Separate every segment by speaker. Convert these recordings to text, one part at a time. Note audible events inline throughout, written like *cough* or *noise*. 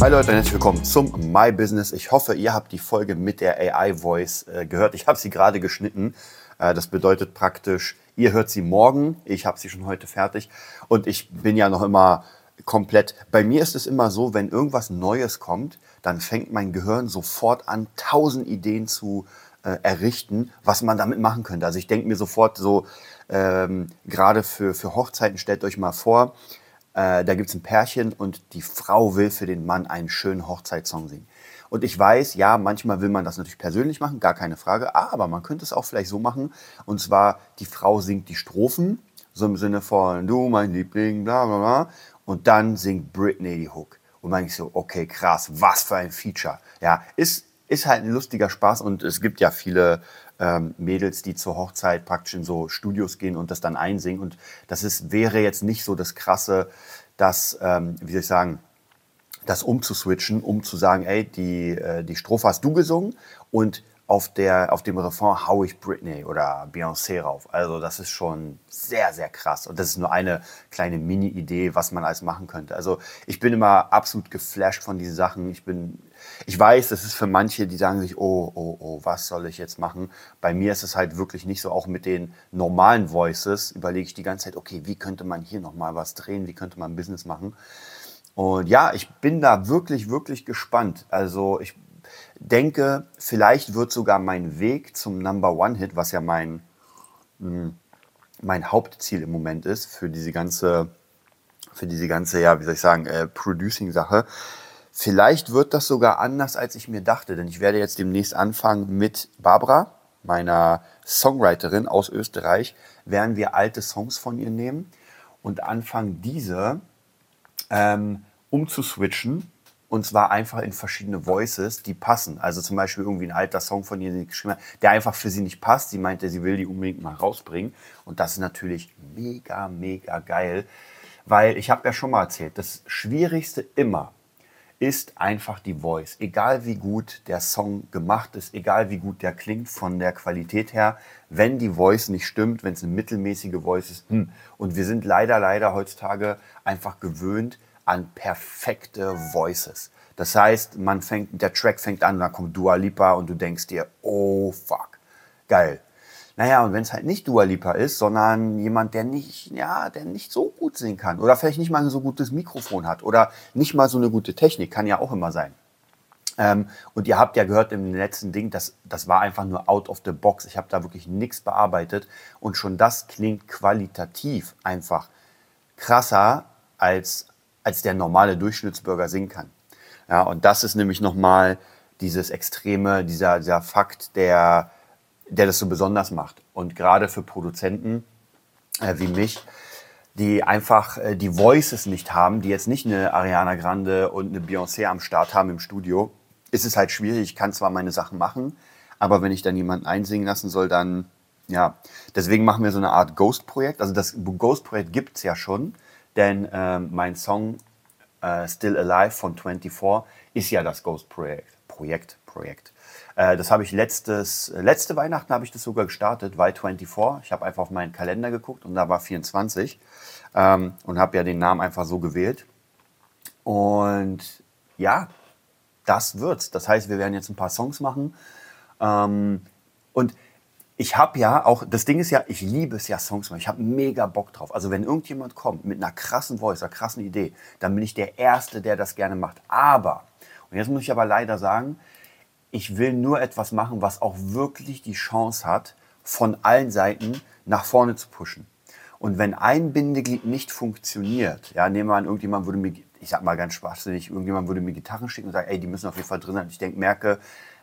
Speaker 1: Hi Leute, herzlich willkommen zum My Business. Ich hoffe, ihr habt die Folge mit der AI Voice äh, gehört. Ich habe sie gerade geschnitten. Äh, das bedeutet praktisch, ihr hört sie morgen. Ich habe sie schon heute fertig. Und ich bin ja noch immer komplett. Bei mir ist es immer so, wenn irgendwas Neues kommt, dann fängt mein Gehirn sofort an, tausend Ideen zu äh, errichten, was man damit machen könnte. Also ich denke mir sofort so, ähm, gerade für, für Hochzeiten, stellt euch mal vor, äh, da gibt es ein Pärchen und die Frau will für den Mann einen schönen Hochzeitssong singen. Und ich weiß, ja, manchmal will man das natürlich persönlich machen, gar keine Frage, aber man könnte es auch vielleicht so machen. Und zwar, die Frau singt die Strophen, so im Sinne von Du, mein Liebling, bla bla bla. Und dann singt Britney die Hook. Und man ich so, okay, krass, was für ein Feature. Ja, ist, ist halt ein lustiger Spaß und es gibt ja viele ähm, Mädels, die zur Hochzeit praktisch in so Studios gehen und das dann einsingen. Und das ist, wäre jetzt nicht so das Krasse, das, ähm, wie soll ich sagen, das umzuswitchen, um zu sagen, ey, die, äh, die Strophe hast du gesungen und auf, der, auf dem Refrain hau ich Britney oder Beyoncé rauf. Also das ist schon sehr, sehr krass. Und das ist nur eine kleine Mini-Idee, was man alles machen könnte. Also ich bin immer absolut geflasht von diesen Sachen. Ich bin, ich weiß, das ist für manche, die sagen sich, oh, oh, oh, was soll ich jetzt machen? Bei mir ist es halt wirklich nicht so. Auch mit den normalen Voices überlege ich die ganze Zeit, okay, wie könnte man hier nochmal was drehen? Wie könnte man Business machen? Und ja, ich bin da wirklich, wirklich gespannt. Also ich denke, vielleicht wird sogar mein Weg zum Number One Hit, was ja mein, hm, mein Hauptziel im Moment ist für diese ganze, für diese ganze, ja, wie soll ich sagen, äh, Producing-Sache. Vielleicht wird das sogar anders, als ich mir dachte, denn ich werde jetzt demnächst anfangen mit Barbara, meiner Songwriterin aus Österreich, werden wir alte Songs von ihr nehmen und anfangen, diese ähm, umzuswitchen und zwar einfach in verschiedene Voices, die passen. Also zum Beispiel irgendwie ein alter Song von ihr, der einfach für sie nicht passt. Sie meinte, sie will die unbedingt mal rausbringen. Und das ist natürlich mega, mega geil. Weil ich habe ja schon mal erzählt, das Schwierigste immer ist einfach die Voice. Egal wie gut der Song gemacht ist, egal wie gut der klingt von der Qualität her, wenn die Voice nicht stimmt, wenn es eine mittelmäßige Voice ist. Hm. Und wir sind leider, leider heutzutage einfach gewöhnt, an perfekte Voices. Das heißt, man fängt, der Track fängt an, dann kommt Dua Lipa und du denkst dir, oh fuck, geil. Naja, und wenn es halt nicht Dua Lipa ist, sondern jemand, der nicht, ja, der nicht so gut singen kann oder vielleicht nicht mal ein so gutes Mikrofon hat oder nicht mal so eine gute Technik, kann ja auch immer sein. Ähm, und ihr habt ja gehört im letzten Ding, das, das war einfach nur out of the box. Ich habe da wirklich nichts bearbeitet und schon das klingt qualitativ einfach krasser als als der normale Durchschnittsbürger singen kann. Ja, und das ist nämlich nochmal dieses Extreme, dieser, dieser Fakt, der, der das so besonders macht. Und gerade für Produzenten äh, wie mich, die einfach äh, die Voices nicht haben, die jetzt nicht eine Ariana Grande und eine Beyoncé am Start haben im Studio, ist es halt schwierig. Ich kann zwar meine Sachen machen, aber wenn ich dann jemanden einsingen lassen soll, dann, ja. Deswegen machen wir so eine Art Ghost-Projekt. Also das Ghost-Projekt gibt es ja schon. Denn ähm, mein Song äh, Still Alive von 24 ist ja das Ghost Projekt. Projekt, Projekt. Äh, das habe ich letztes, letzte Weihnachten habe ich das sogar gestartet, bei 24. Ich habe einfach auf meinen Kalender geguckt und da war 24 ähm, und habe ja den Namen einfach so gewählt. Und ja, das wird's. Das heißt, wir werden jetzt ein paar Songs machen. Ähm, und ich habe ja auch, das Ding ist ja, ich liebe es ja, Songs machen. Ich habe mega Bock drauf. Also wenn irgendjemand kommt mit einer krassen Voice, einer krassen Idee, dann bin ich der Erste, der das gerne macht. Aber, und jetzt muss ich aber leider sagen, ich will nur etwas machen, was auch wirklich die Chance hat, von allen Seiten nach vorne zu pushen. Und wenn ein Bindeglied nicht funktioniert, ja, nehmen wir an, irgendjemand würde mir, ich sag mal ganz spaßig, irgendjemand würde mir Gitarren schicken und sagen, ey, die müssen auf jeden Fall drin sein. Und ich denke, merke,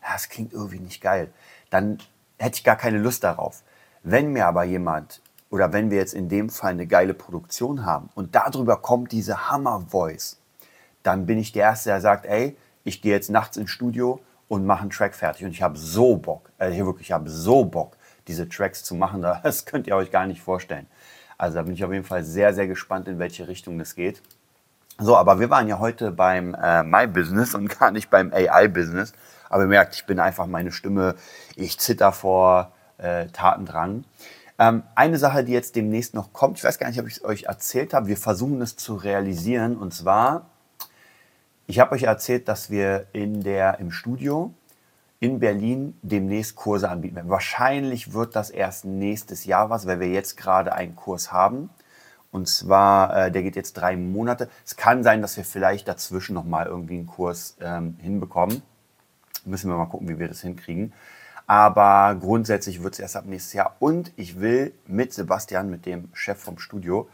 Speaker 1: das klingt irgendwie nicht geil. Dann hätte ich gar keine Lust darauf. Wenn mir aber jemand oder wenn wir jetzt in dem Fall eine geile Produktion haben und darüber kommt diese Hammer-Voice, dann bin ich der Erste, der sagt, ey, ich gehe jetzt nachts ins Studio und mache einen Track fertig. Und ich habe so Bock, also hier wirklich, ich habe so Bock, diese Tracks zu machen. *laughs* Das könnt ihr euch gar nicht vorstellen. Also da bin ich auf jeden Fall sehr, sehr gespannt, in welche Richtung das geht. So, aber wir waren ja heute beim äh, My Business und *laughs* gar nicht beim AI Business. Aber ihr merkt, ich bin einfach meine Stimme, ich zitter vor äh, Tatendrang. Ähm, eine Sache, die jetzt demnächst noch kommt, ich weiß gar nicht, ob ich es euch erzählt habe, wir versuchen es zu realisieren. Und zwar, ich habe euch erzählt, dass wir in der, im Studio in Berlin demnächst Kurse anbieten. Wahrscheinlich wird das erst nächstes Jahr was, weil wir jetzt gerade einen Kurs haben. Und zwar, äh, der geht jetzt drei Monate. Es kann sein, dass wir vielleicht dazwischen nochmal irgendwie einen Kurs ähm, hinbekommen. Müssen wir mal gucken, wie wir das hinkriegen. Aber grundsätzlich wird es erst ab nächstes Jahr. Und ich will mit Sebastian, mit dem Chef vom Studio,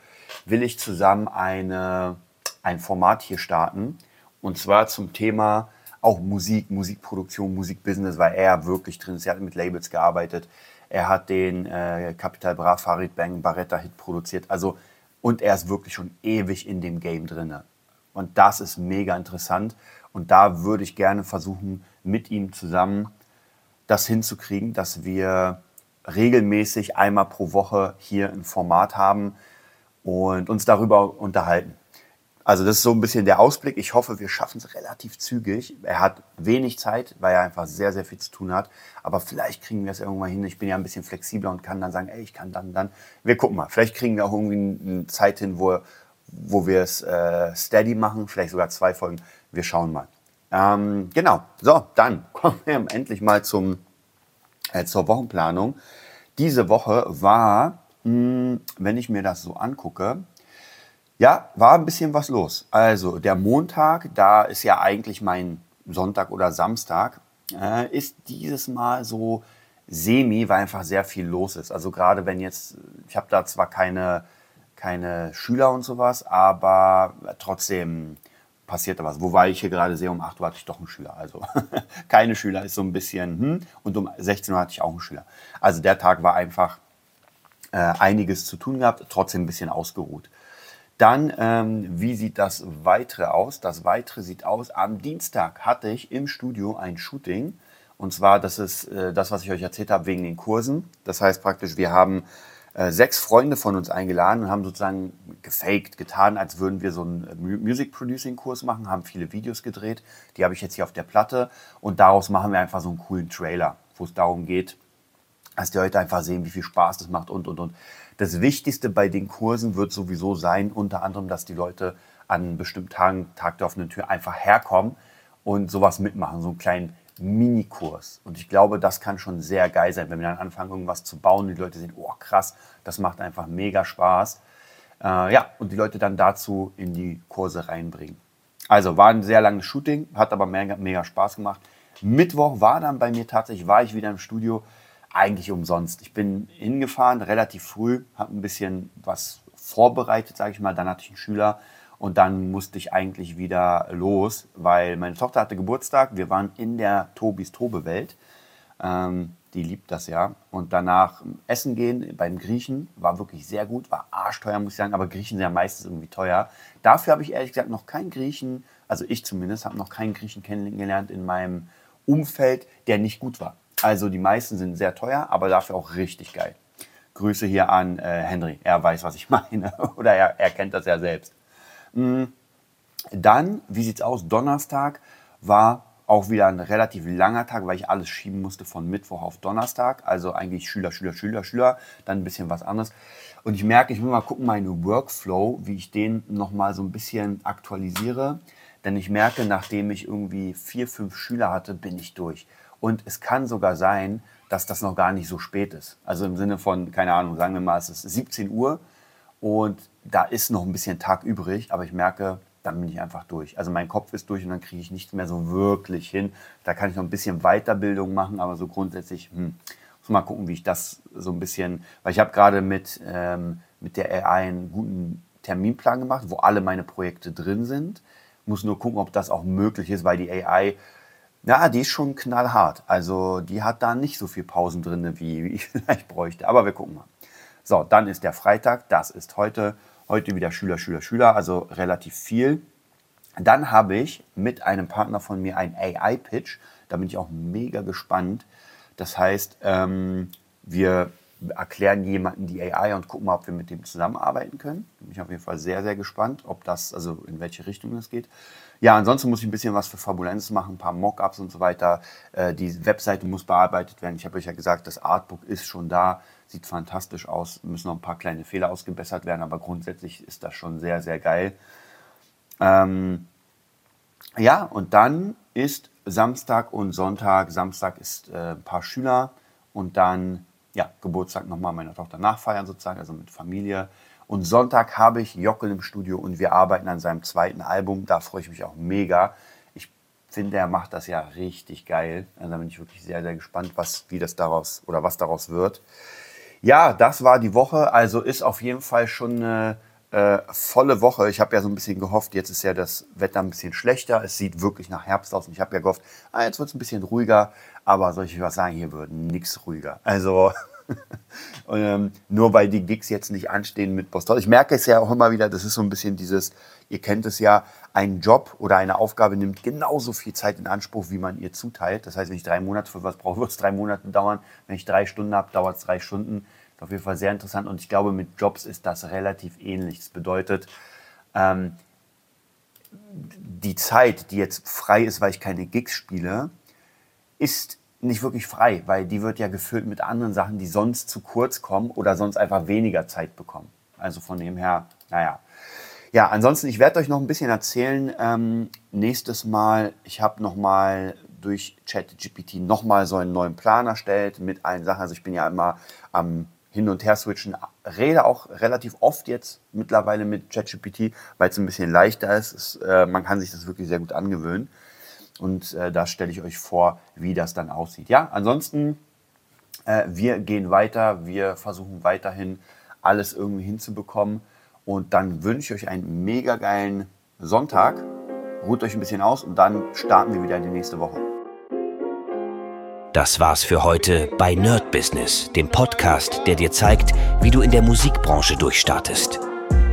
Speaker 1: will ich zusammen eine, ein Format hier starten. Und zwar zum Thema auch Musik, Musikproduktion, Musikbusiness, weil er wirklich drin ist. Er hat mit Labels gearbeitet. Er hat den äh, Capital Bra Farid Bang Barretta Hit produziert. Also, und er ist wirklich schon ewig in dem Game drin. Und das ist mega interessant. Und da würde ich gerne versuchen, mit ihm zusammen das hinzukriegen, dass wir regelmäßig einmal pro Woche hier ein Format haben und uns darüber unterhalten. Also das ist so ein bisschen der Ausblick. Ich hoffe, wir schaffen es relativ zügig. Er hat wenig Zeit, weil er einfach sehr, sehr viel zu tun hat. Aber vielleicht kriegen wir es irgendwann hin. Ich bin ja ein bisschen flexibler und kann dann sagen, ey, ich kann dann, dann. Wir gucken mal. Vielleicht kriegen wir auch irgendwie eine Zeit hin, wo, wo wir es äh, steady machen. Vielleicht sogar zwei Folgen. Wir schauen mal. Ähm, genau. So, dann *laughs* kommen wir endlich mal zum, äh, zur Wochenplanung. Diese Woche war, mh, hm, wenn ich mir das so angucke, ja, war ein bisschen was los. Also der Montag, da ist ja eigentlich mein Sonntag oder Samstag, äh, ist dieses Mal so semi, weil einfach sehr viel los ist. Also gerade wenn jetzt, ich habe da zwar keine, keine Schüler und sowas, aber trotzdem passiert da was. Wobei ich hier gerade sehe, um 8 Uhr hatte ich doch einen Schüler. Also *laughs* keine Schüler ist so ein bisschen, hm, und um 16 Uhr hatte ich auch einen Schüler. Also der Tag war einfach äh, einiges zu tun gehabt, trotzdem ein bisschen ausgeruht. Dann, ähm, wie sieht das Weitere aus? Das Weitere sieht aus, am Dienstag hatte ich im Studio ein Shooting. Und zwar, das ist äh, das, was ich euch erzählt habe, wegen den Kursen. Das heißt praktisch, wir haben äh, sechs Freunde von uns eingeladen und haben sozusagen gefaked, getan, als würden wir so einen Music Producing Kurs machen, haben viele Videos gedreht. Die habe ich jetzt hier auf der Platte. Und daraus machen wir einfach so einen coolen Trailer, wo es darum geht, dass die Leute einfach sehen, wie viel Spaß das macht und, und, und. Das Wichtigste bei den Kursen wird sowieso sein, unter anderem, dass die Leute an bestimmten Tagen, Tag der offenen Tür, einfach herkommen und sowas mitmachen, so einen kleinen Minikurs. Und ich glaube, das kann schon sehr geil sein, wenn wir dann anfangen, irgendwas zu bauen und die Leute sehen, oh krass, das macht einfach mega Spaß. Äh, ja, und die Leute dann dazu in die Kurse reinbringen. Also war ein sehr langes Shooting, hat aber mega, mega Spaß gemacht. Mittwoch war dann bei mir tatsächlich, war ich wieder im Studio, eigentlich umsonst. Ich bin hingefahren, relativ früh, habe ein bisschen was vorbereitet, sage ich mal. Dann hatte ich einen Schüler und dann musste ich eigentlich wieder los, weil meine Tochter hatte Geburtstag. Wir waren in der Tobis Tobe-Welt. Ähm, die liebt das ja. Und danach essen gehen beim Griechen war wirklich sehr gut, war arschteuer, muss ich sagen, aber Griechen sind ja meistens irgendwie teuer. Dafür habe ich ehrlich gesagt noch keinen Griechen, also ich zumindest, habe noch keinen Griechen kennengelernt in meinem Umfeld, der nicht gut war. Also die meisten sind sehr teuer, aber dafür auch richtig geil. Grüße hier an äh, Henry. Er weiß, was ich *laughs* meine. Oder er, er kennt das ja selbst. Mhm. Dann, wie sieht's aus? Donnerstag war auch wieder ein relativ langer Tag, weil ich alles schieben musste von Mittwoch auf Donnerstag. Also eigentlich Schüler, Schüler, Schüler, Schüler, dann ein bisschen was anderes. Und ich merke, ich will mal gucken, meinen Workflow, wie ich den nochmal so ein bisschen aktualisiere. Denn ich merke, nachdem ich irgendwie vier, fünf Schüler hatte, bin ich durch. Und es kann sogar sein, dass das noch gar nicht so spät ist. Also im Sinne von, keine Ahnung, sagen wir mal, es ist 17 Uhr und da ist noch ein bisschen Tag übrig, aber ich merke, dann bin ich einfach durch. Also mein Kopf ist durch und dann kriege ich nichts mehr so wirklich hin. Da kann ich noch ein bisschen Weiterbildung machen, aber so grundsätzlich, hm, muss mal gucken, wie ich das so ein bisschen, weil ich habe gerade mit, ähm, mit der AI einen guten Terminplan gemacht, wo alle meine Projekte drin sind. Muss nur gucken, ob das auch möglich ist, weil die AI ja, die ist schon knallhart. Also die hat da nicht so viel Pausen drin, wie, *laughs* ich vielleicht bräuchte. Aber wir gucken mal. So, dann ist der Freitag. Das ist heute. Heute wieder Schüler, Schüler, Schüler. Also relativ viel. Dann habe ich mit einem Partner von mir einen AI-Pitch. Da bin ich auch mega gespannt. Das heißt, ähm, wir erklären jemanden die AI und gucken mal, ob wir mit dem zusammenarbeiten können. Bin ich auf jeden Fall sehr, sehr gespannt, ob das, also in welche Richtung das geht. Ja, ansonsten muss ich ein bisschen was für Fabulenz machen, ein paar Mockups und so weiter. Äh, die Webseite muss bearbeitet werden. Ich habe euch ja gesagt, das Artbook ist schon da, sieht fantastisch aus, müssen noch ein paar kleine Fehler ausgebessert werden, aber grundsätzlich ist das schon sehr, sehr geil. Ähm, ja, und dann ist Samstag und Sonntag. Samstag ist äh, ein paar Schüler und dann ja, Geburtstag nochmal meiner Tochter nachfeiern sozusagen, also mit Familie. Und Sonntag habe ich Jockel im Studio und wir arbeiten an seinem zweiten Album. Da freue ich mich auch mega. Ich finde, er macht das ja richtig geil. Also da bin ich wirklich sehr, sehr gespannt, was, wie das daraus oder was daraus wird. Ja, das war die Woche. Also ist auf jeden Fall schon eine äh, volle Woche. Ich habe ja so ein bisschen gehofft, jetzt ist ja das Wetter ein bisschen schlechter. Es sieht wirklich nach Herbst aus und ich habe ja gehofft, ah, jetzt wird es ein bisschen ruhiger. Aber soll ich was sagen, hier wird nichts ruhiger. Also *laughs* *laughs* ähm, nur weil die Gigs jetzt nicht anstehen mit Boston. Ich merke es ja auch immer wieder, das ist so ein bisschen dieses, ihr kennt es ja, ein Job oder eine Aufgabe nimmt genauso viel Zeit in Anspruch, wie man ihr zuteilt. Das heißt, wenn ich drei Monate für was brauche, wird es drei Monate dauern. Wenn ich drei Stunden habe, dauert es drei Stunden. Auf jeden Fall sehr interessant und ich glaube, mit Jobs ist das relativ ähnlich. Das bedeutet, ähm, die Zeit, die jetzt frei ist, weil ich keine Gigs spiele, ist nicht wirklich frei, weil die wird ja gefüllt mit anderen Sachen, die sonst zu kurz kommen oder sonst einfach weniger Zeit bekommen. Also von dem her, naja. Ja, ansonsten, ich werde euch noch ein bisschen erzählen. Ähm, nächstes Mal, ich habe nochmal durch ChatGPT nochmal so einen neuen Plan erstellt mit allen Sachen. Also ich bin ja immer am Hin- und Her-Switchen, rede auch relativ oft jetzt mittlerweile mit ChatGPT, weil es ein bisschen leichter ist. Es, äh, man kann sich das wirklich sehr gut angewöhnen. Und äh, da stelle ich euch vor, wie das dann aussieht. Ja, ansonsten, äh, wir gehen weiter. Wir versuchen weiterhin alles irgendwie hinzubekommen. Und dann wünsche ich euch einen mega geilen Sonntag. Ruht euch ein bisschen aus und dann starten wir wieder in die nächste Woche.
Speaker 2: Das war's für heute bei Nerd Business, dem Podcast, der dir zeigt, wie du in der Musikbranche durchstartest.